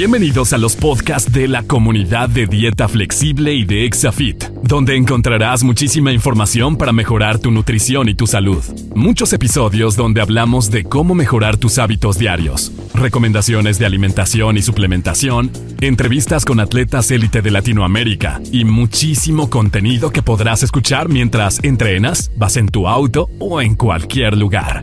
Bienvenidos a los podcasts de la comunidad de dieta flexible y de Exafit, donde encontrarás muchísima información para mejorar tu nutrición y tu salud. Muchos episodios donde hablamos de cómo mejorar tus hábitos diarios, recomendaciones de alimentación y suplementación, entrevistas con atletas élite de Latinoamérica y muchísimo contenido que podrás escuchar mientras entrenas, vas en tu auto o en cualquier lugar.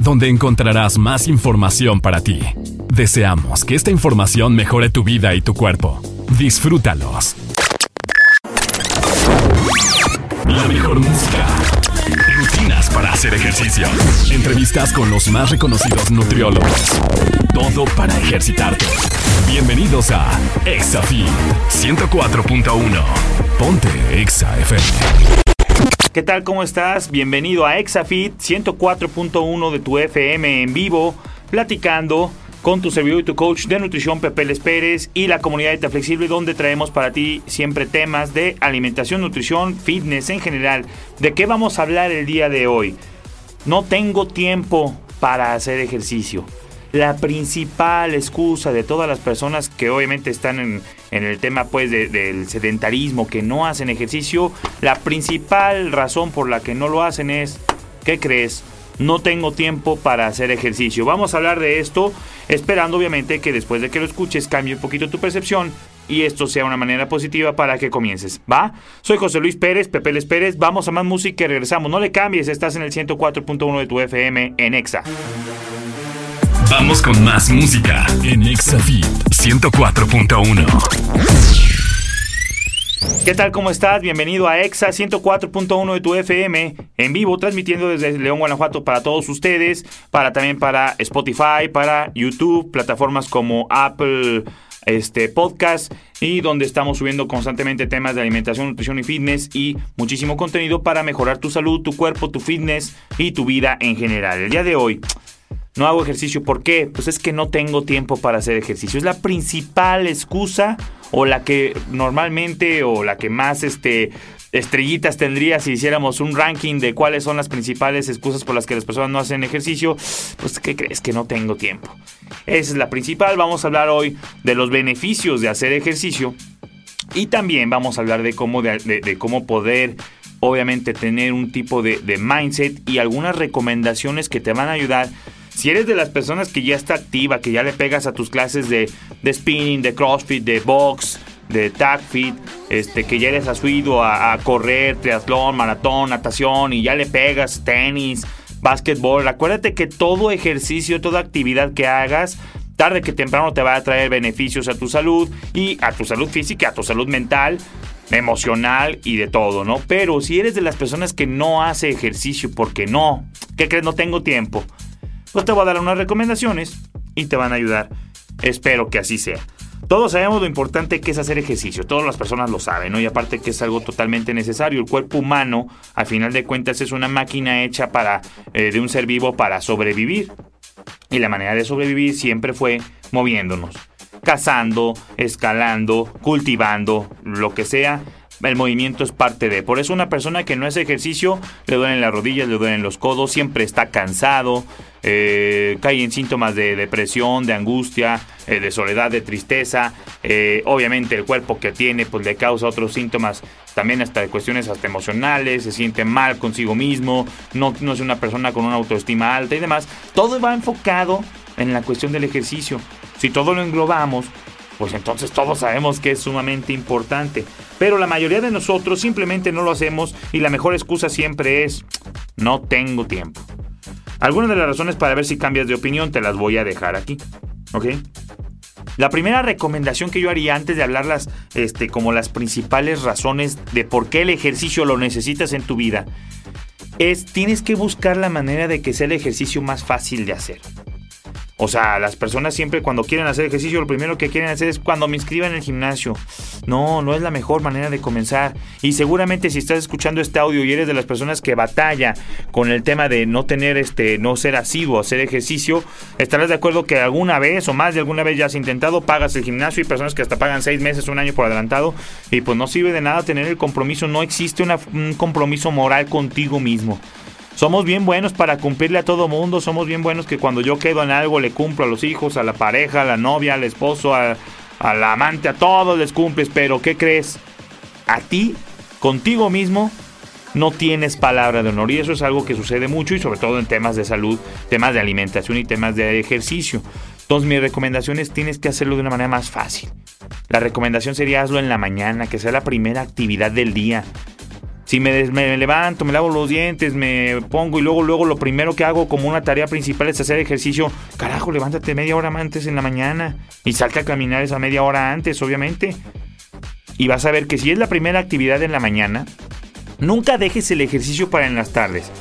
donde encontrarás más información para ti. Deseamos que esta información mejore tu vida y tu cuerpo. Disfrútalos. La mejor música. Rutinas para hacer ejercicio. Entrevistas con los más reconocidos nutriólogos. Todo para ejercitarte. Bienvenidos a ExaFit 104.1. Ponte Exa FM. ¿Qué tal? ¿Cómo estás? Bienvenido a ExaFit 104.1 de tu FM en vivo, platicando con tu servidor y tu coach de nutrición Pepe Les Pérez y la comunidad de Flexible donde traemos para ti siempre temas de alimentación, nutrición, fitness en general. ¿De qué vamos a hablar el día de hoy? No tengo tiempo para hacer ejercicio. La principal excusa de todas las personas que obviamente están en, el tema pues del sedentarismo, que no hacen ejercicio, la principal razón por la que no lo hacen es, ¿qué crees? no tengo tiempo para hacer ejercicio. Vamos a hablar de esto, esperando obviamente que después de que lo escuches cambie un poquito tu percepción y esto sea una manera positiva para que comiences. ¿Va? Soy José Luis Pérez, Pepe Les Pérez. Vamos a más música y regresamos. No le cambies, estás en el 104.1 de tu FM en Exa. Vamos con más música en Exa Fit 104.1. ¿Qué tal? ¿Cómo estás? Bienvenido a EXA 104.1 de tu FM, en vivo, transmitiendo desde León, Guanajuato para todos ustedes, para también para Spotify, para YouTube, plataformas como Apple este podcast y donde estamos subiendo constantemente temas de alimentación, nutrición y fitness y muchísimo contenido para mejorar tu salud, tu cuerpo, tu fitness y tu vida en general. El día de hoy no hago ejercicio, ¿por qué? Pues es que no tengo tiempo para hacer ejercicio. Es la principal excusa o la que normalmente o la que más este estrellitas tendría si hiciéramos un ranking de cuáles son las principales excusas por las que las personas no hacen ejercicio, pues ¿qué crees que no tengo tiempo? Esa es la principal. Vamos a hablar hoy de los beneficios de hacer ejercicio y también vamos a hablar de cómo, de, cómo poder obviamente tener un tipo de, de mindset y algunas recomendaciones que te van a ayudar si eres de las personas que ya está activa, que ya le pegas a tus clases de, spinning, de crossfit, de box, de tag fit, este, que ya eres asuido a, a correr, triatlón, maratón, natación y ya le pegas tenis, básquetbol, acuérdate que todo ejercicio, toda actividad que hagas, tarde que temprano te va a traer beneficios a tu salud y a tu salud física, a tu salud mental, emocional y de todo, ¿no? Pero si eres de las personas que no hace ejercicio porque no, ¿qué crees? No tengo tiempo pues te voy a dar unas recomendaciones y te van a ayudar. Espero que así sea. Todos sabemos lo importante que es hacer ejercicio, todas las personas lo saben, ¿no? Y aparte que es algo totalmente necesario. El cuerpo humano, al final de cuentas, es una máquina hecha para, eh, de un ser vivo para sobrevivir. Y la manera de sobrevivir siempre fue moviéndonos, cazando, escalando, cultivando, lo que sea el movimiento es parte de. Por eso una persona que no hace ejercicio le duelen las rodillas, le duelen los codos, siempre está cansado, eh, cae en síntomas de depresión, de angustia, eh, de soledad, de tristeza. Eh, obviamente el cuerpo que tiene pues le causa otros síntomas también hasta de cuestiones hasta emocionales, se siente mal consigo mismo, no, no es una persona con una autoestima alta y demás. Todo va enfocado en la cuestión del ejercicio. Si todo lo englobamos, pues entonces todos sabemos que es sumamente importante. Pero la mayoría de nosotros simplemente no lo hacemos y la mejor excusa siempre es no tengo tiempo. Algunas de las razones para ver si cambias de opinión te las voy a dejar aquí. ¿Ok? La primera recomendación que yo haría antes de hablarlas este, como las principales razones de por qué el ejercicio lo necesitas en tu vida es tienes que buscar la manera de que sea el ejercicio más fácil de hacer. O sea, las personas siempre cuando quieren hacer ejercicio, lo primero que quieren hacer es cuando me inscriban en el gimnasio. No, no es la mejor manera de comenzar. Y seguramente si estás escuchando este audio y eres de las personas que batalla con el tema de no tener este, no ser asiduo, hacer ejercicio, estarás de acuerdo que alguna vez o más de alguna vez ya has intentado, pagas el gimnasio y personas que hasta pagan seis meses, un año por adelantado, y pues no sirve de nada tener el compromiso, no existe un compromiso moral contigo mismo. Somos bien buenos para cumplirle a todo mundo, somos bien buenos que cuando yo quedo en algo le cumplo a los hijos, a la pareja, a la novia, al esposo, a, la amante, a todos les cumples, pero ¿qué crees? A ti, contigo mismo, no tienes palabra de honor y eso es algo que sucede mucho y sobre todo en temas de salud, temas de alimentación y temas de ejercicio. Entonces mi recomendación es tienes que hacerlo de una manera más fácil. La recomendación sería hazlo en la mañana, que sea la primera actividad del día. Si me, levanto, me lavo los dientes, me pongo y luego, luego lo primero que hago como una tarea principal es hacer ejercicio, carajo, levántate media hora antes en la mañana y salte a caminar esa media hora antes, obviamente. Y vas a ver que si es la primera actividad en la mañana, nunca dejes el ejercicio para en las tardes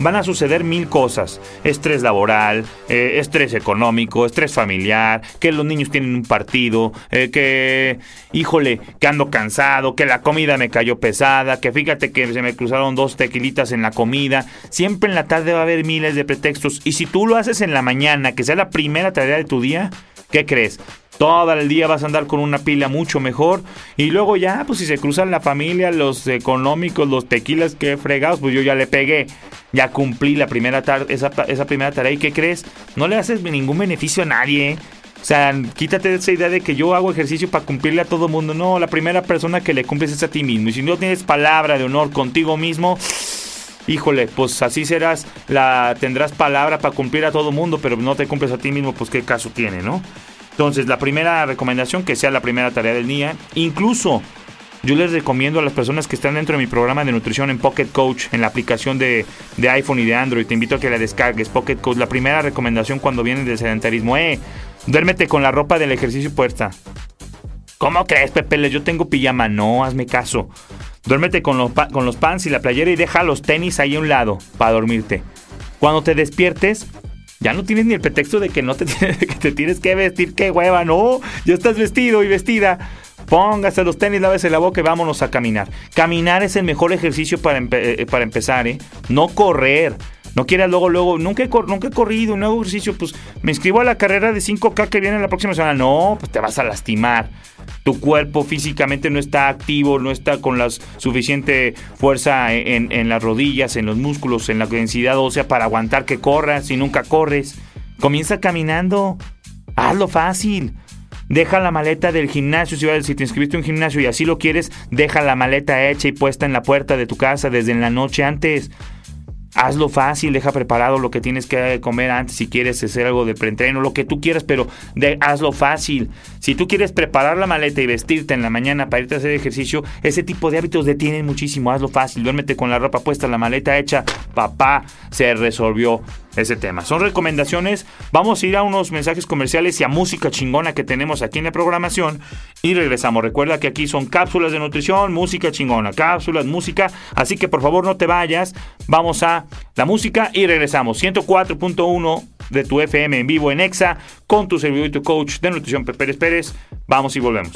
van a suceder mil cosas. Estrés laboral, eh, estrés económico, estrés familiar, que los niños tienen un partido, eh, que, híjole, que ando cansado, que la comida me cayó pesada, que fíjate que se me cruzaron dos tequilitas en la comida. Siempre en la tarde va a haber miles de pretextos. Y si tú lo haces en la mañana, que sea la primera tarea de tu día, ¿qué crees? Todo el día vas a andar con una pila mucho mejor. Y luego ya, pues si se cruzan la familia, los económicos, los tequilas que fregados, pues yo ya le pegué. Ya cumplí la primera esa, esa primera tarea. ¿Y qué crees? No le haces ningún beneficio a nadie. O sea, quítate esa idea de que yo hago ejercicio para cumplirle a todo mundo. No, la primera persona que le cumples es a ti mismo. Y si no tienes palabra de honor contigo mismo, híjole, pues así serás, la tendrás palabra para cumplir a todo mundo, pero no te cumples a ti mismo, pues qué caso tiene, ¿no? Entonces, la primera recomendación, que sea la primera tarea del día. Incluso, yo les recomiendo a las personas que están dentro de mi programa de nutrición en Pocket Coach, en la aplicación de, iPhone y de Android. Te invito a que la descargues, Pocket Coach. La primera recomendación cuando viene del sedentarismo, eh, duérmete con la ropa del ejercicio puesta. ¿Cómo crees, Pepe? Yo tengo pijama. No, hazme caso. Duérmete con los, con los pants y la playera y deja los tenis ahí a un lado para dormirte. Cuando te despiertes, ya no tienes ni el pretexto de que no te tienes, que te tienes que vestir, qué hueva, no, ya estás vestido y vestida. Póngase los tenis, lávese la boca y vámonos a caminar. Caminar es el mejor ejercicio para, eh, para empezar, ¿eh? No correr. No quieras luego, luego, nunca he, nunca he corrido, un nuevo ejercicio, pues me inscribo a la carrera de 5K que viene la próxima semana. No, pues te vas a lastimar. Tu cuerpo físicamente no está activo, no está con la suficiente fuerza en, en las rodillas, en los músculos, en la densidad ósea para aguantar que corras y nunca corres. Comienza caminando. Hazlo fácil. Deja la maleta del gimnasio, si, si te inscribiste en un gimnasio y así lo quieres, deja la maleta hecha y puesta en la puerta de tu casa desde la noche antes hazlo fácil, deja preparado lo que tienes que comer antes si quieres hacer algo de preentreno, lo que tú quieras, pero hazlo fácil. Si tú quieres preparar la maleta y vestirte en la mañana para irte a hacer ejercicio, ese tipo de hábitos detienen muchísimo, hazlo fácil, duérmete con la ropa puesta, la maleta hecha, papá, se resolvió ese tema. Son recomendaciones. Vamos a ir a unos mensajes comerciales y a música chingona que tenemos aquí en la programación y regresamos. Recuerda que aquí son cápsulas de nutrición, música chingona, cápsulas, música. Así que por favor no te vayas. Vamos a la música y regresamos. 104.1 de tu FM en vivo en Exa con tu servidor y tu coach de nutrición Pepe Pérez. Vamos y volvemos.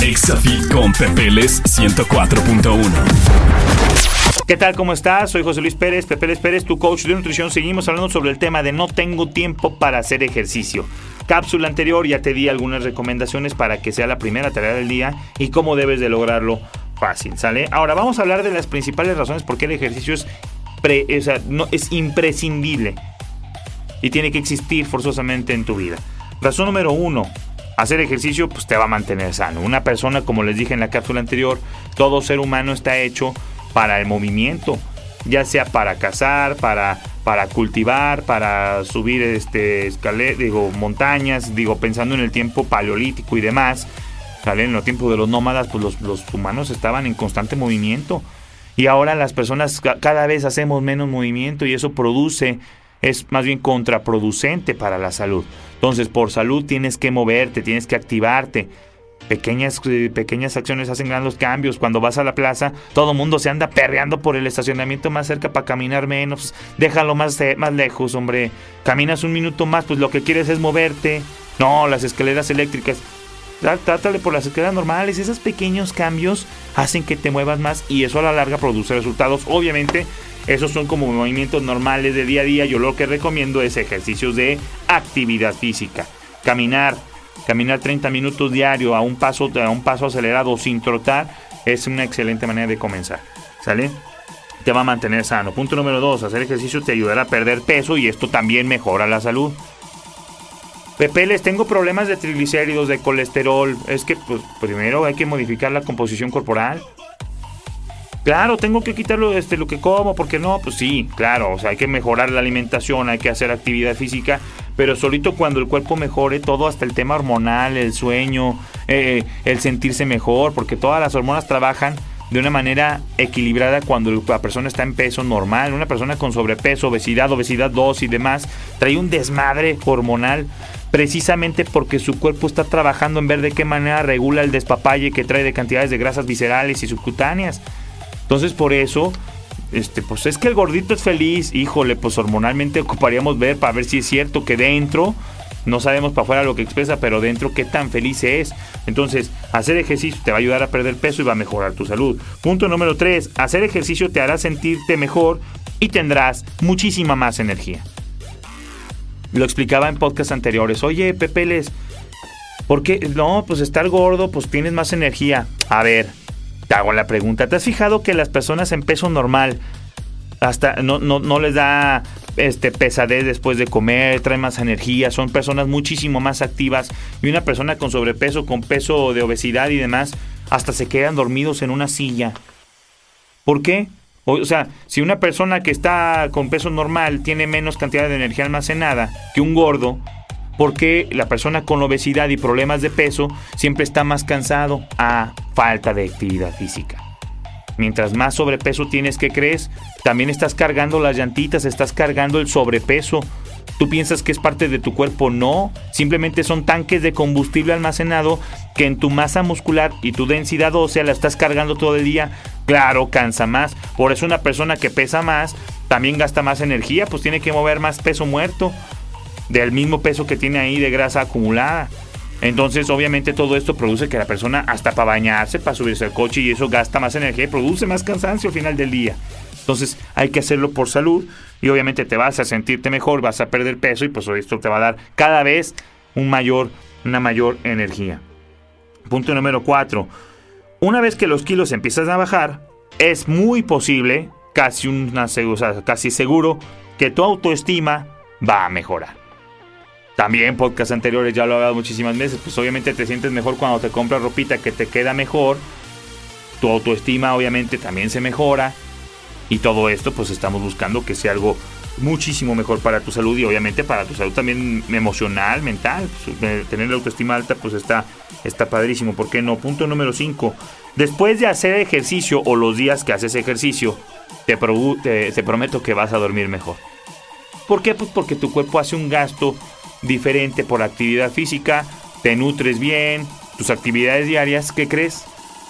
ExaFit con Pepeles 104.1 ¿Qué tal? ¿Cómo estás? Soy José Luis Pérez, Pepe Pérez tu coach de nutrición. Seguimos hablando sobre el tema de no tengo tiempo para hacer ejercicio. Cápsula anterior ya te di algunas recomendaciones para que sea la primera tarea del día y cómo debes de lograrlo fácil, ¿sale? Ahora vamos a hablar de las principales razones por qué el ejercicio es, no, es imprescindible y tiene que existir forzosamente en tu vida. Razón número uno, hacer ejercicio pues te va a mantener sano. Una persona, como les dije en la cápsula anterior, todo ser humano está hecho para el movimiento, ya sea para cazar, para, para cultivar, para subir este digo, montañas, digo, pensando en el tiempo paleolítico y demás. En los tiempos de los nómadas, pues los, los humanos estaban en constante movimiento. Y ahora las personas cada vez hacemos menos movimiento y eso produce, es más bien contraproducente para la salud. Entonces, por salud tienes que moverte, tienes que activarte. Pequeñas, eh, pequeñas acciones hacen grandes cambios. Cuando vas a la plaza, todo mundo se anda perreando por el estacionamiento más cerca para caminar menos. Déjalo más, más lejos, hombre. Caminas un minuto más, pues lo que quieres es moverte. No, las escaleras eléctricas. Trátale por las escaleras normales. Esos pequeños cambios hacen que te muevas más y eso a la larga produce resultados. Obviamente, esos son como movimientos normales de día a día. Yo lo que recomiendo es ejercicios de actividad física. Caminar, caminar 30 minutos diario a un paso, a un paso acelerado sin trotar es una excelente manera de comenzar. ¿Sale? Te va a mantener sano. Punto número 2. Hacer ejercicio te ayudará a perder peso y esto también mejora la salud. Pepe, les tengo problemas de triglicéridos, de colesterol. Es que pues, primero hay que modificar la composición corporal. Claro, tengo que quitarlo este, lo que como, porque no, pues sí, claro, o sea, hay que mejorar la alimentación, hay que hacer actividad física, pero solito cuando el cuerpo mejore, todo hasta el tema hormonal, el sueño, eh, el sentirse mejor, porque todas las hormonas trabajan de una manera equilibrada cuando la persona está en peso normal. Una persona con sobrepeso, obesidad, obesidad 2 y demás, trae un desmadre hormonal precisamente porque su cuerpo está trabajando en ver de qué manera regula el despapalle que trae de cantidades de grasas viscerales y subcutáneas. Entonces por eso, este, pues es que el gordito es feliz, híjole, pues hormonalmente ocuparíamos ver para ver si es cierto que dentro, no sabemos para afuera lo que expresa, pero dentro qué tan feliz es. Entonces, hacer ejercicio te va a ayudar a perder peso y va a mejorar tu salud. Punto número 3, hacer ejercicio te hará sentirte mejor y tendrás muchísima más energía. Lo explicaba en podcasts anteriores. Oye, Pepe Les, ¿por qué? No, pues estar gordo, pues tienes más energía. A ver, te hago la pregunta. ¿Te has fijado que las personas en peso normal hasta no, no, no les da este, pesadez después de comer, traen más energía, son personas muchísimo más activas y una persona con sobrepeso, con peso de obesidad y demás, hasta se quedan dormidos en una silla. ¿Por qué? O sea, si una persona que está con peso normal tiene menos cantidad de energía almacenada que un gordo, ¿por qué la persona con obesidad y problemas de peso siempre está más cansado a falta de actividad física? Mientras más sobrepeso tienes que crees, también estás cargando las llantitas, estás cargando el sobrepeso. ¿Tú piensas que es parte de tu cuerpo? No, simplemente son tanques de combustible almacenado que en tu masa muscular y tu densidad ósea la estás cargando todo el día Claro, cansa más. Por eso una persona que pesa más también gasta más energía, pues tiene que mover más peso muerto del mismo peso que tiene ahí de grasa acumulada. Entonces, obviamente todo esto produce que la persona hasta para bañarse, para subirse al coche y eso gasta más energía y produce más cansancio al final del día. Entonces, hay que hacerlo por salud y obviamente te vas a sentirte mejor, vas a perder peso y pues esto te va a dar cada vez un mayor, una mayor energía. Punto número 4 una vez que los kilos empiezan a bajar, es muy posible, casi, una, casi seguro, que tu autoestima va a mejorar. También podcast anteriores ya lo he hablado muchísimas veces, pues obviamente te sientes mejor cuando te compras ropita que te queda mejor. Tu autoestima obviamente también se mejora. Y todo esto pues estamos buscando que sea algo muchísimo mejor para tu salud y obviamente para tu salud también emocional, mental. Pues, tener la autoestima alta pues está, está padrísimo, ¿por qué no? Punto número 5. Después de hacer ejercicio o los días que haces ejercicio, te, te, prometo que vas a dormir mejor. ¿Por qué? Pues porque tu cuerpo hace un gasto diferente por actividad física, te nutres bien, tus actividades diarias, ¿qué crees?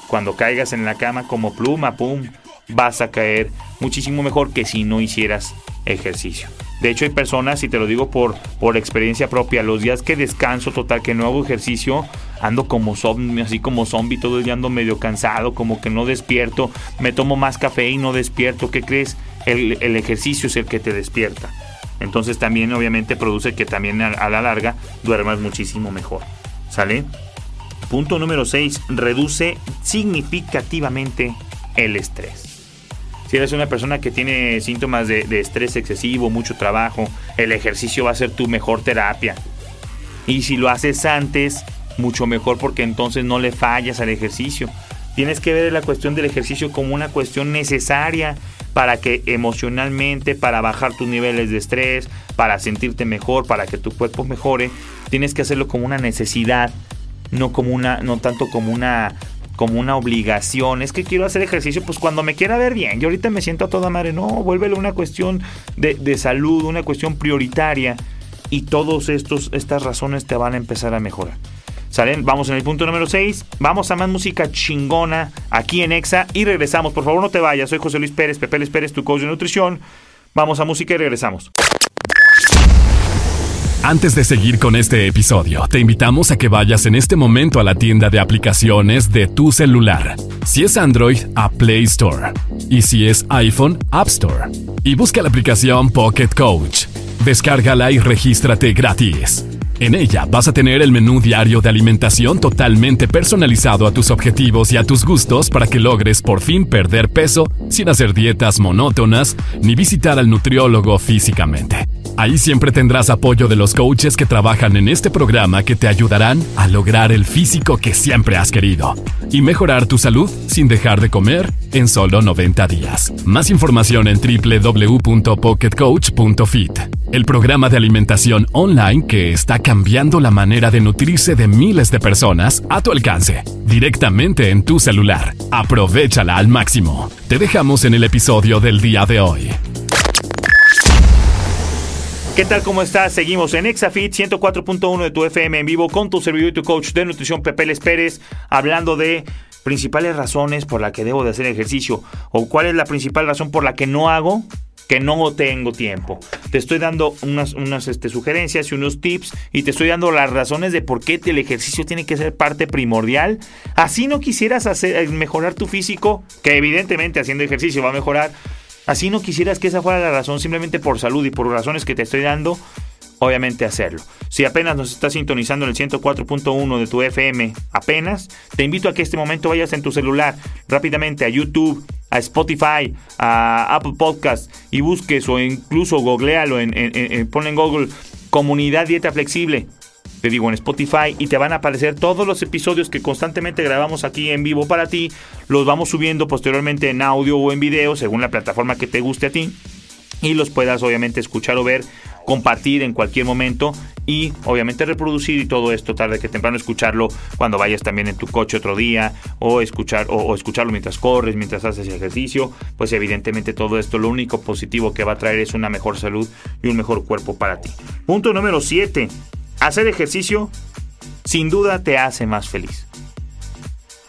Cuando caigas en la cama como pluma, pum, vas a caer muchísimo mejor que si no hicieras ejercicio. De hecho, hay personas, y te lo digo por, por experiencia propia, los días que descanso total, que no hago ejercicio, ando como zombie, así como zombie, todo el día ando medio cansado, como que no despierto, me tomo más café y no despierto. ¿Qué crees? El, ejercicio es el que te despierta. Entonces también obviamente produce que también a, la larga duermas muchísimo mejor. ¿Sale? Punto número 6. Reduce significativamente el estrés. Si eres una persona que tiene síntomas de, estrés excesivo, mucho trabajo, el ejercicio va a ser tu mejor terapia. Y si lo haces antes, mucho mejor porque entonces no le fallas al ejercicio. Tienes que ver la cuestión del ejercicio como una cuestión necesaria para que emocionalmente, para bajar tus niveles de estrés, para sentirte mejor, para que tu cuerpo mejore, tienes que hacerlo como una necesidad, no como una no tanto como una como una obligación. Es que quiero hacer ejercicio pues cuando me quiera ver bien. Yo ahorita me siento a toda madre. No, vuélvelo una cuestión de, de salud, una cuestión prioritaria. Y todas estas razones te van a empezar a mejorar. ¿Salen? Vamos en el punto número 6. Vamos a más música chingona aquí en Exa y regresamos. Por favor, no te vayas. Soy José Luis Pérez, Pepe Luis Pérez, tu coach de nutrición. Vamos a música y regresamos. Antes de seguir con este episodio, te invitamos a que vayas en este momento a la tienda de aplicaciones de tu celular. Si es Android, a Play Store. Y si es iPhone, App Store. Y busca la aplicación Pocket Coach. Descárgala y regístrate gratis. En ella vas a tener el menú diario de alimentación totalmente personalizado a tus objetivos y a tus gustos para que logres por fin perder peso sin hacer dietas monótonas ni visitar al nutriólogo físicamente. Ahí siempre tendrás apoyo de los coaches que trabajan en este programa que te ayudarán a lograr el físico que siempre has querido y mejorar tu salud sin dejar de comer en solo 90 días. Más información en www.pocketcoach.fit, el programa de alimentación online que está cambiando la manera de nutrirse de miles de personas a tu alcance, directamente en tu celular. Aprovechala al máximo. Te dejamos en el episodio del día de hoy. ¿Qué tal? ¿Cómo estás? Seguimos en Exafit 104.1 de tu FM en vivo con tu servidor y tu coach de nutrición Pepe Les Pérez, hablando de principales razones por las que debo de hacer ejercicio o cuál es la principal razón por la que no hago que no tengo tiempo. Te estoy dando unas, unas este, sugerencias y unos tips y te estoy dando las razones de por qué el ejercicio tiene que ser parte primordial. Así no quisieras hacer, mejorar tu físico, que evidentemente haciendo ejercicio va a mejorar, Así no quisieras que esa fuera la razón, simplemente por salud y por razones que te estoy dando, obviamente hacerlo. Si apenas nos estás sintonizando en el 104.1 de tu FM, apenas, te invito a que este momento vayas en tu celular rápidamente a YouTube, a Spotify, a Apple Podcast y busques o incluso googlealo, en, pon en Google Comunidad Dieta Flexible te digo en Spotify y te van a aparecer todos los episodios que constantemente grabamos aquí en vivo para ti. Los vamos subiendo posteriormente en audio o en video según la plataforma que te guste a ti y los puedas obviamente escuchar o ver, compartir en cualquier momento y obviamente reproducir y todo esto tarde que temprano escucharlo cuando vayas también en tu coche otro día o escuchar o, escucharlo mientras corres, mientras haces ejercicio, pues evidentemente todo esto lo único positivo que va a traer es una mejor salud y un mejor cuerpo para ti. Punto número 7. Hacer ejercicio sin duda te hace más feliz.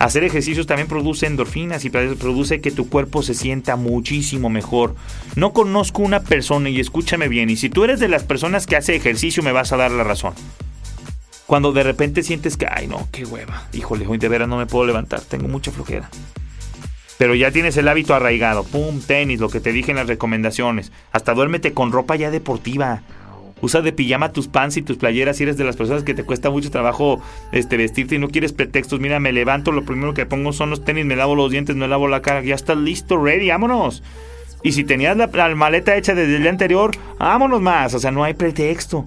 Hacer ejercicios también produce endorfinas y produce que tu cuerpo se sienta muchísimo mejor. No conozco una persona y escúchame bien, y si tú eres de las personas que hace ejercicio me vas a dar la razón. Cuando de repente sientes que, ay no, qué hueva, híjole, hoy de veras no me puedo levantar, tengo mucha flojera. Pero ya tienes el hábito arraigado, pum, tenis, lo que te dije en las recomendaciones, hasta duérmete con ropa ya deportiva usa de pijama tus pants y tus playeras si eres de las personas que te cuesta mucho trabajo este, vestirte y no quieres pretextos. Mira, me levanto, lo primero que pongo son los tenis, me lavo los dientes, me lavo la cara, ya estás listo, ready, vámonos. Y si tenías la, la maleta hecha desde el día anterior, vámonos más, o sea, no hay pretexto.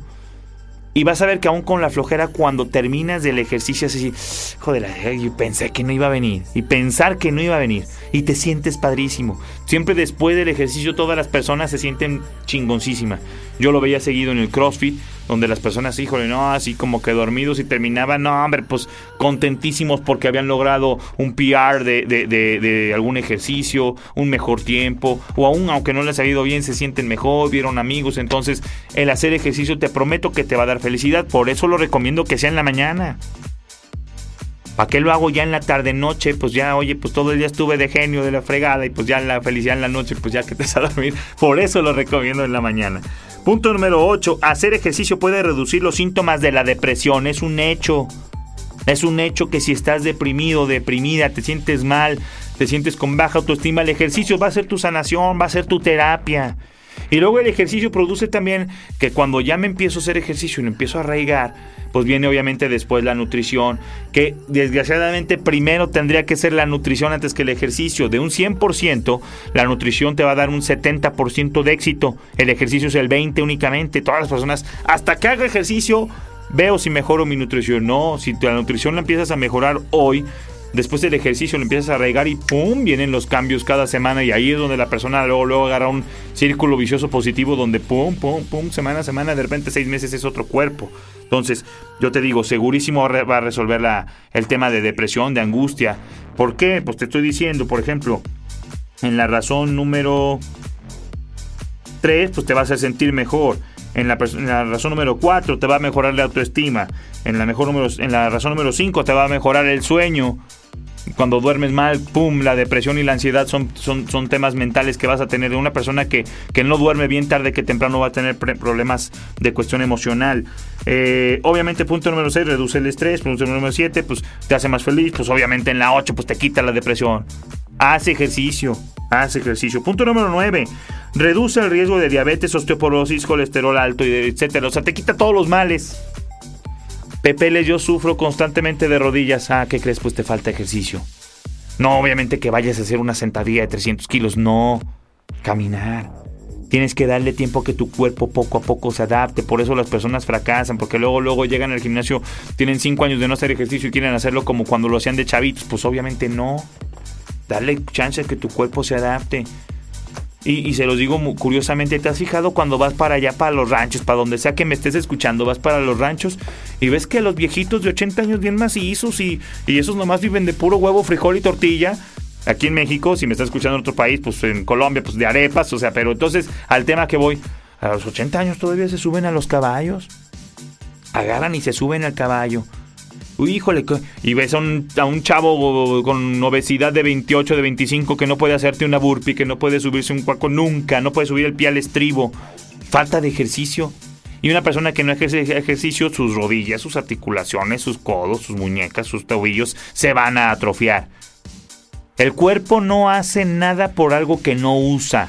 Y vas a ver que aún con la flojera, cuando terminas del ejercicio, así, joder, yo pensé que no iba a venir. Y pensar que no iba a venir. Y te sientes padrísimo. Siempre después del ejercicio, todas las personas se sienten chingoncísima. Yo lo veía seguido en el CrossFit, donde las personas, híjole, no, así como que dormidos y terminaban, no, hombre, pues contentísimos porque habían logrado un PR de, de, de, algún ejercicio, un mejor tiempo, o aún aunque no les ha ido bien, se sienten mejor, vieron amigos. Entonces, el hacer ejercicio te prometo que te va a dar felicidad, por eso lo recomiendo que sea en la mañana. ¿Para qué lo hago ya en la tarde noche? Pues ya, oye, pues todo el día estuve de genio de la fregada y pues ya en la felicidad en la noche, pues ya que te vas a dormir. Por eso lo recomiendo en la mañana. Punto número 8. Hacer ejercicio puede reducir los síntomas de la depresión. Es un hecho. Es un hecho que si estás deprimido, deprimida, te sientes mal, te sientes con baja autoestima, el ejercicio va a ser tu sanación, va a ser tu terapia. Y luego el ejercicio produce también que cuando ya me empiezo a hacer ejercicio y me empiezo a arraigar, pues viene obviamente después la nutrición, que desgraciadamente primero tendría que ser la nutrición antes que el ejercicio. De un 100%, la nutrición te va a dar un 70% de éxito, el ejercicio es el 20% únicamente. Todas las personas, hasta que haga ejercicio, veo si mejoro mi nutrición. No, si la nutrición la empiezas a mejorar hoy, después del ejercicio lo empiezas a arraigar y ¡pum! vienen los cambios cada semana y ahí es donde la persona luego, luego agarra un círculo vicioso positivo donde ¡pum! ¡pum! ¡pum! semana a semana, de repente seis meses es otro cuerpo. Entonces, yo te digo, segurísimo va a resolver la, el tema de depresión, de angustia. ¿Por qué? Pues te estoy diciendo, por ejemplo, en la razón número 3, pues te vas a sentir mejor. En la, razón número 4 te va a mejorar la autoestima. En la, mejor número, en la razón número 5 te va a mejorar el sueño cuando duermes mal, pum, la depresión y la ansiedad son, son, son temas mentales que vas a tener. Una persona que, que no duerme bien tarde que temprano va a tener problemas de cuestión emocional. Eh, obviamente, punto número 6, reduce el estrés. Punto número 7, pues te hace más feliz. Pues obviamente en la 8, pues te quita la depresión. Haz ejercicio, haz ejercicio. Punto número 9, reduce el riesgo de diabetes, osteoporosis, colesterol alto, etcétera. O sea, te quita todos los males. Pepeles, yo sufro constantemente de rodillas. Ah, ¿qué crees? Pues te falta ejercicio. No, obviamente que vayas a hacer una sentadilla de 300 kilos. No, caminar. Tienes que darle tiempo a que tu cuerpo poco a poco se adapte. Por eso las personas fracasan, porque luego, luego llegan al gimnasio, tienen 5 años de no hacer ejercicio y quieren hacerlo como cuando lo hacían de chavitos. Pues obviamente no. Dale chance que tu cuerpo se adapte. Y, se los digo curiosamente, ¿te has fijado cuando vas para allá, para los ranchos, para donde sea que me estés escuchando, vas para los ranchos y ves que los viejitos de 80 años bien macizos y, y esos nomás viven de puro huevo, frijol y tortilla? Aquí en México, si me estás escuchando en otro país, pues en Colombia, pues de arepas, o sea, pero entonces al tema que voy, a los 80 años todavía se suben a los caballos, agarran y se suben al caballo híjole, y ves a un, chavo con obesidad de 28, de 25 que no puede hacerte una burpee, que no puede subirse un cuaco nunca, no puede subir el pie al estribo. Falta de ejercicio. Y una persona que no ejerce ejercicio, sus rodillas, sus articulaciones, sus codos, sus muñecas, sus tobillos se van a atrofiar. El cuerpo no hace nada por algo que no usa.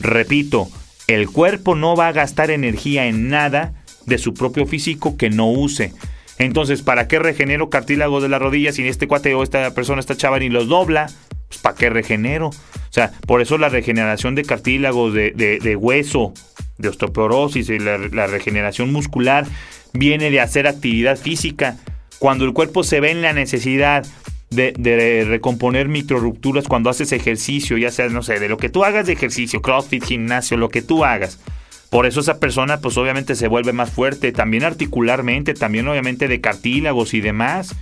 Repito, el cuerpo no va a gastar energía en nada de su propio físico que no use. Entonces, ¿para qué regenero cartílagos de la rodilla si este cuate o esta persona, esta chava ni los dobla? Pues ¿para qué regenero? O sea, por eso la regeneración de cartílagos, de, hueso, de osteoporosis y la, regeneración muscular viene de hacer actividad física. Cuando el cuerpo se ve en la necesidad de, de, recomponer microrupturas cuando haces ejercicio, ya sea, no sé, de lo que tú hagas de ejercicio, crossfit, gimnasio, lo que tú hagas. Por eso esa persona pues obviamente se vuelve más fuerte, también articularmente, también obviamente de cartílagos y demás.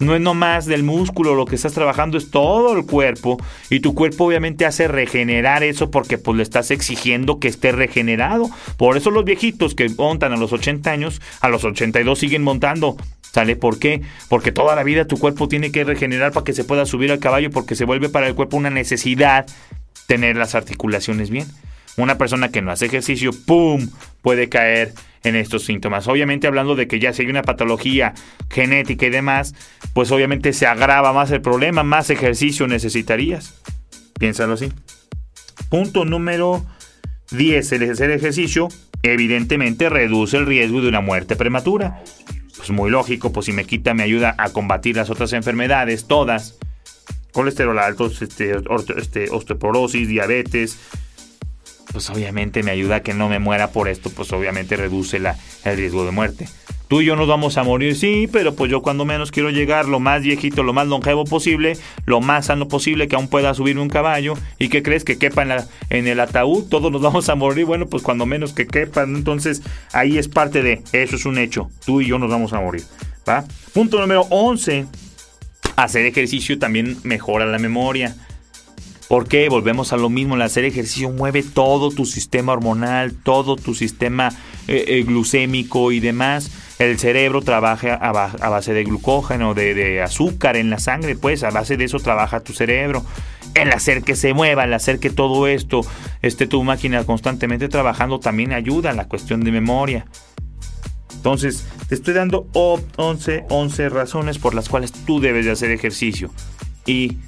No es nomás del músculo, lo que estás trabajando es todo el cuerpo y tu cuerpo obviamente hace regenerar eso porque pues le estás exigiendo que esté regenerado. Por eso los viejitos que montan a los 80 años, a los 82 siguen montando. ¿Sale? ¿Por qué? Porque toda la vida tu cuerpo tiene que regenerar para que se pueda subir al caballo porque se vuelve para el cuerpo una necesidad tener las articulaciones bien. Una persona que no hace ejercicio, ¡pum!, puede caer en estos síntomas. Obviamente hablando de que ya si hay una patología genética y demás, pues obviamente se agrava más el problema, más ejercicio necesitarías. Piénsalo así. Punto número 10. El hacer ejercicio evidentemente reduce el riesgo de una muerte prematura. Pues muy lógico, pues si me quita me ayuda a combatir las otras enfermedades, todas. Colesterol alto, este, este osteoporosis, diabetes, pues obviamente me ayuda a que no me muera por esto, pues obviamente reduce la, el riesgo de muerte. Tú y yo nos vamos a morir, sí, pero pues yo cuando menos quiero llegar lo más viejito, lo más longevo posible, lo más sano posible, que aún pueda subirme un caballo. ¿Y qué crees que quepa en el ataúd? Todos nos vamos a morir, bueno, pues cuando menos que quepan. Entonces ahí es parte de, eso es un hecho. Tú y yo nos vamos a morir. ¿va? Punto número 11. Hacer ejercicio también mejora la memoria. ¿Por qué? Volvemos a lo mismo, el hacer ejercicio mueve todo tu sistema hormonal, todo tu sistema eh, eh, glucémico y demás. El cerebro trabaja a, base de glucógeno, de, azúcar en la sangre, pues a base de eso trabaja tu cerebro. El hacer que se mueva, el hacer que todo esto esté tu máquina constantemente trabajando también ayuda a la cuestión de memoria. Entonces, te estoy dando 11, 11 razones por las cuales tú debes de hacer ejercicio. Y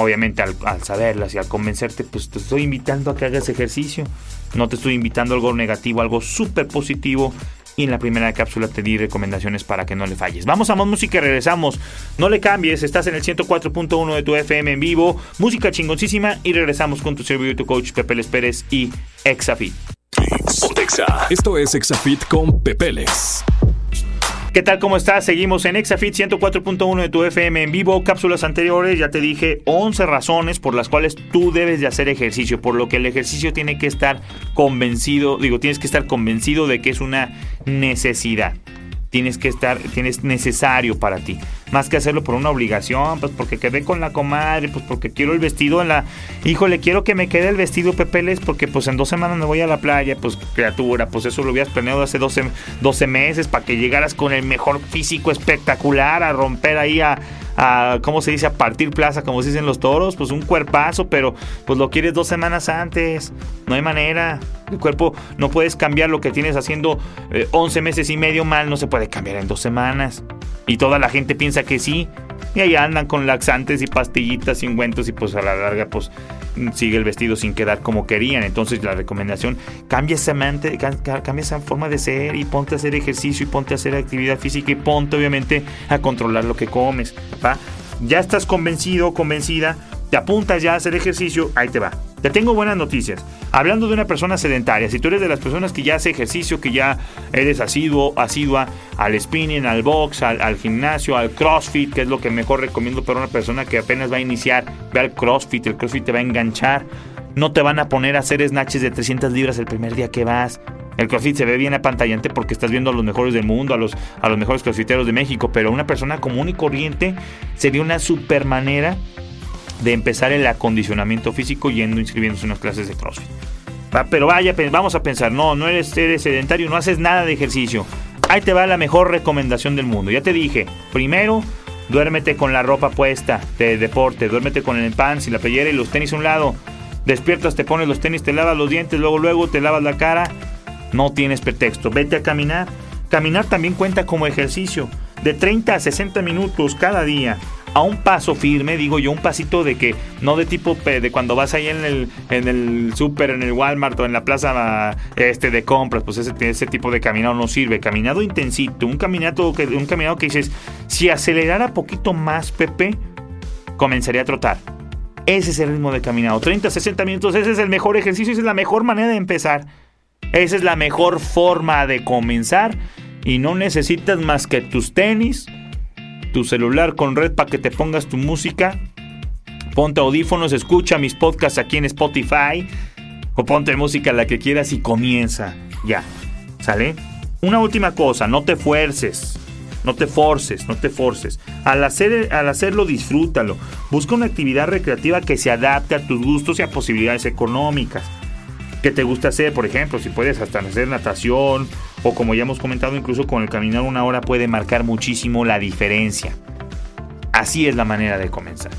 Obviamente al, saberlas y al convencerte, pues te estoy invitando a que hagas ejercicio. No te estoy invitando a algo negativo, algo súper positivo. Y en la primera cápsula te di recomendaciones para que no le falles. Vamos a más música y regresamos. No le cambies, estás en el 104.1 de tu FM en vivo. Música chingoncísima y regresamos con tu servidor y tu coach Pepe Les Pérez y Exafit. Esto es Exafit con Pepeles. ¿Qué tal? ¿Cómo estás? Seguimos en Exafit 104.1 de tu FM en vivo. Cápsulas anteriores, ya te dije 11 razones por las cuales tú debes de hacer ejercicio, por lo que el ejercicio tiene que estar convencido, digo, tienes que estar convencido de que es una necesidad. Tienes que estar, tienes necesario para ti. Más que hacerlo por una obligación, pues porque quedé con la comadre, pues porque quiero el vestido en la... Híjole, quiero que me quede el vestido Pepeles porque pues en dos semanas me voy a la playa, pues criatura, pues eso lo habías planeado hace 12, 12 meses para que llegaras con el mejor físico espectacular a romper ahí a, a, ¿cómo se dice? A partir plaza, como se dicen los toros, pues un cuerpazo, pero pues lo quieres dos semanas antes, no hay manera. El cuerpo no puedes cambiar lo que tienes haciendo 11 eh, meses y medio mal, no se puede cambiar en dos semanas. Y toda la gente piensa que sí. Y ahí andan con laxantes y pastillitas y ungüentos y pues a la larga pues sigue el vestido sin quedar como querían. Entonces la recomendación, cambia esa, mente, cambia esa forma de ser y ponte a hacer ejercicio y ponte a hacer actividad física y ponte obviamente a controlar lo que comes. ¿va? Ya estás convencido, convencida, te apuntas ya a hacer ejercicio, ahí te va. Te tengo buenas noticias. Hablando de una persona sedentaria, si tú eres de las personas que ya hace ejercicio, que ya eres asiduo, asidua al spinning, al box, al, gimnasio, al crossfit, que es lo que mejor recomiendo para una persona que apenas va a iniciar, ve al crossfit, el crossfit te va a enganchar. No te van a poner a hacer snatches de 300 libras el primer día que vas. El CrossFit se ve bien apantallante porque estás viendo a los mejores del mundo, a los, a los mejores crossfiteros de México, pero una persona común y corriente sería una super manera de empezar el acondicionamiento físico yendo inscribiéndose en unas clases de CrossFit. Pero vaya, vamos a pensar, no, no eres, sedentario, no haces nada de ejercicio. Ahí te va la mejor recomendación del mundo. Ya te dije, primero, duérmete con la ropa puesta de deporte, duérmete con el pants y la playera y los tenis a un lado. Despiertas, te pones los tenis, te lavas los dientes, luego luego te lavas la cara. No tienes pretexto. Vete a caminar. Caminar también cuenta como ejercicio. De 30 a 60 minutos cada día a un paso firme, digo yo, un pasito de que no de tipo de cuando vas ahí en el en el súper, en el Walmart o en la plaza este de compras, pues ese, tipo de caminado no sirve, caminado intensito, un caminado que un caminado que dices, si acelerara poquito más Pepe, comenzaría a trotar. Ese es el ritmo de caminado, 30 60 minutos, ese es el mejor ejercicio, esa es la mejor manera de empezar. Esa es la mejor forma de comenzar y no necesitas más que tus tenis, tu celular con red para que te pongas tu música. Ponte audífonos, escucha mis podcasts aquí en Spotify. O ponte música la que quieras y comienza. Ya. ¿Sale? Una última cosa, no te fuerces. No te forces, no te forces. Al, hacer, al hacerlo, disfrútalo. Busca una actividad recreativa que se adapte a tus gustos y a posibilidades económicas. ¿Qué te gusta hacer? Por ejemplo, si puedes hasta hacer natación o como ya hemos comentado, incluso con el caminar una hora puede marcar muchísimo la diferencia. Así es la manera de comenzar.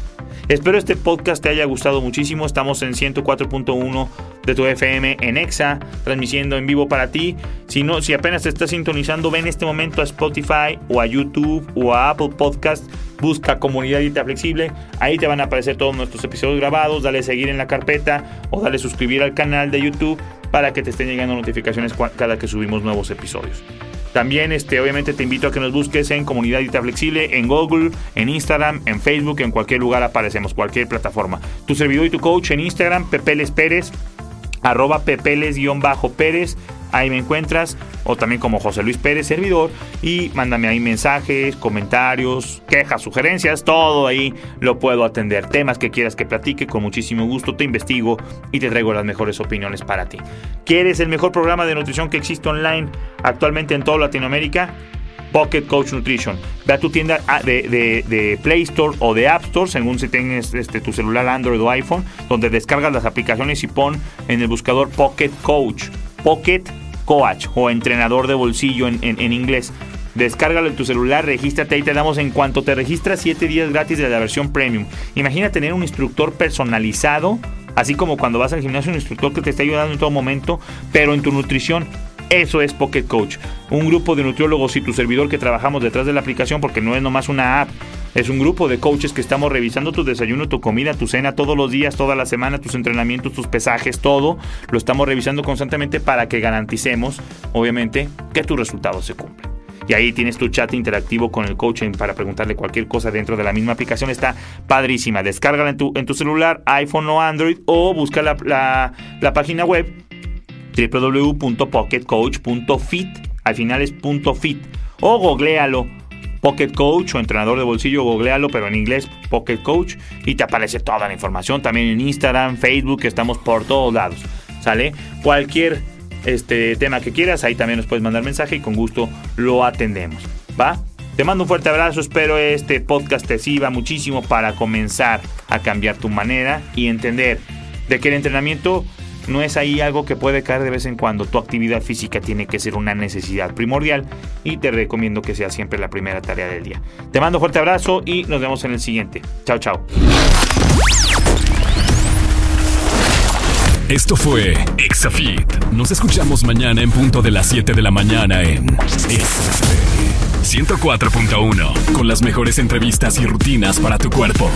Espero este podcast te haya gustado muchísimo. Estamos en 104.1 de tu FM en Exa, transmitiendo en vivo para ti. Si no, si apenas te estás sintonizando, ven este momento a Spotify o a YouTube o a Apple Podcast. Busca Comunidad Dita Flexible. Ahí te van a aparecer todos nuestros episodios grabados. Dale seguir en la carpeta o dale suscribir al canal de YouTube para que te estén llegando notificaciones cada que subimos nuevos episodios. También, este, obviamente, te invito a que nos busques en Comunidad Dita Flexible, en Google, en Instagram, en Facebook, en cualquier lugar aparecemos, cualquier plataforma. Tu servidor y tu coach en Instagram, Pepeles Pérez, arroba Pepeles-Pérez ahí me encuentras, o también como José Luis Pérez, servidor, y mándame ahí mensajes, comentarios, quejas, sugerencias, todo ahí lo puedo atender. Temas que quieras que platique, con muchísimo gusto te investigo y te traigo las mejores opiniones para ti. ¿Quieres el mejor programa de nutrición que existe online actualmente en toda Latinoamérica? Pocket Coach Nutrition. Ve a tu tienda ah, de, Play Store o de App Store, según si tienes este, tu celular Android o iPhone, donde descargas las aplicaciones y pon en el buscador Pocket Coach. Pocket coach o entrenador de bolsillo en, inglés. Descárgalo en tu celular, regístrate y te damos en cuanto te registras 7 días gratis de la versión premium. Imagina tener un instructor personalizado, así como cuando vas al gimnasio, un instructor que te está ayudando en todo momento, pero en tu nutrición. Eso es Pocket Coach, un grupo de nutriólogos y tu servidor que trabajamos detrás de la aplicación porque no es nomás una app, es un grupo de coaches que estamos revisando tu desayuno, tu comida, tu cena todos los días, toda la semana, tus entrenamientos, tus pesajes, todo. Lo estamos revisando constantemente para que garanticemos, obviamente, que tus resultados se cumplen. Y ahí tienes tu chat interactivo con el coaching para preguntarle cualquier cosa dentro de la misma aplicación. Está padrísima. Descárgala en tu, celular, iPhone o Android, o busca la, la, la página web www.pocketcoach.fit. Al final es .fit. O googlealo. Pocket Coach o entrenador de bolsillo, googlealo, pero en inglés Pocket Coach y te aparece toda la información. También en Instagram, Facebook, estamos por todos lados. ¿Sale? Cualquier este tema que quieras, ahí también nos puedes mandar mensaje y con gusto lo atendemos. ¿Va? Te mando un fuerte abrazo, espero este podcast te sirva muchísimo para comenzar a cambiar tu manera y entender de que el entrenamiento no es ahí algo que puede caer de vez en cuando. Tu actividad física tiene que ser una necesidad primordial y te recomiendo que sea siempre la primera tarea del día. Te mando fuerte abrazo y nos vemos en el siguiente. Chao, chao. Esto fue Exafit. Nos escuchamos mañana en punto de las 7 de la mañana en Exafit 104.1 con las mejores entrevistas y rutinas para tu cuerpo.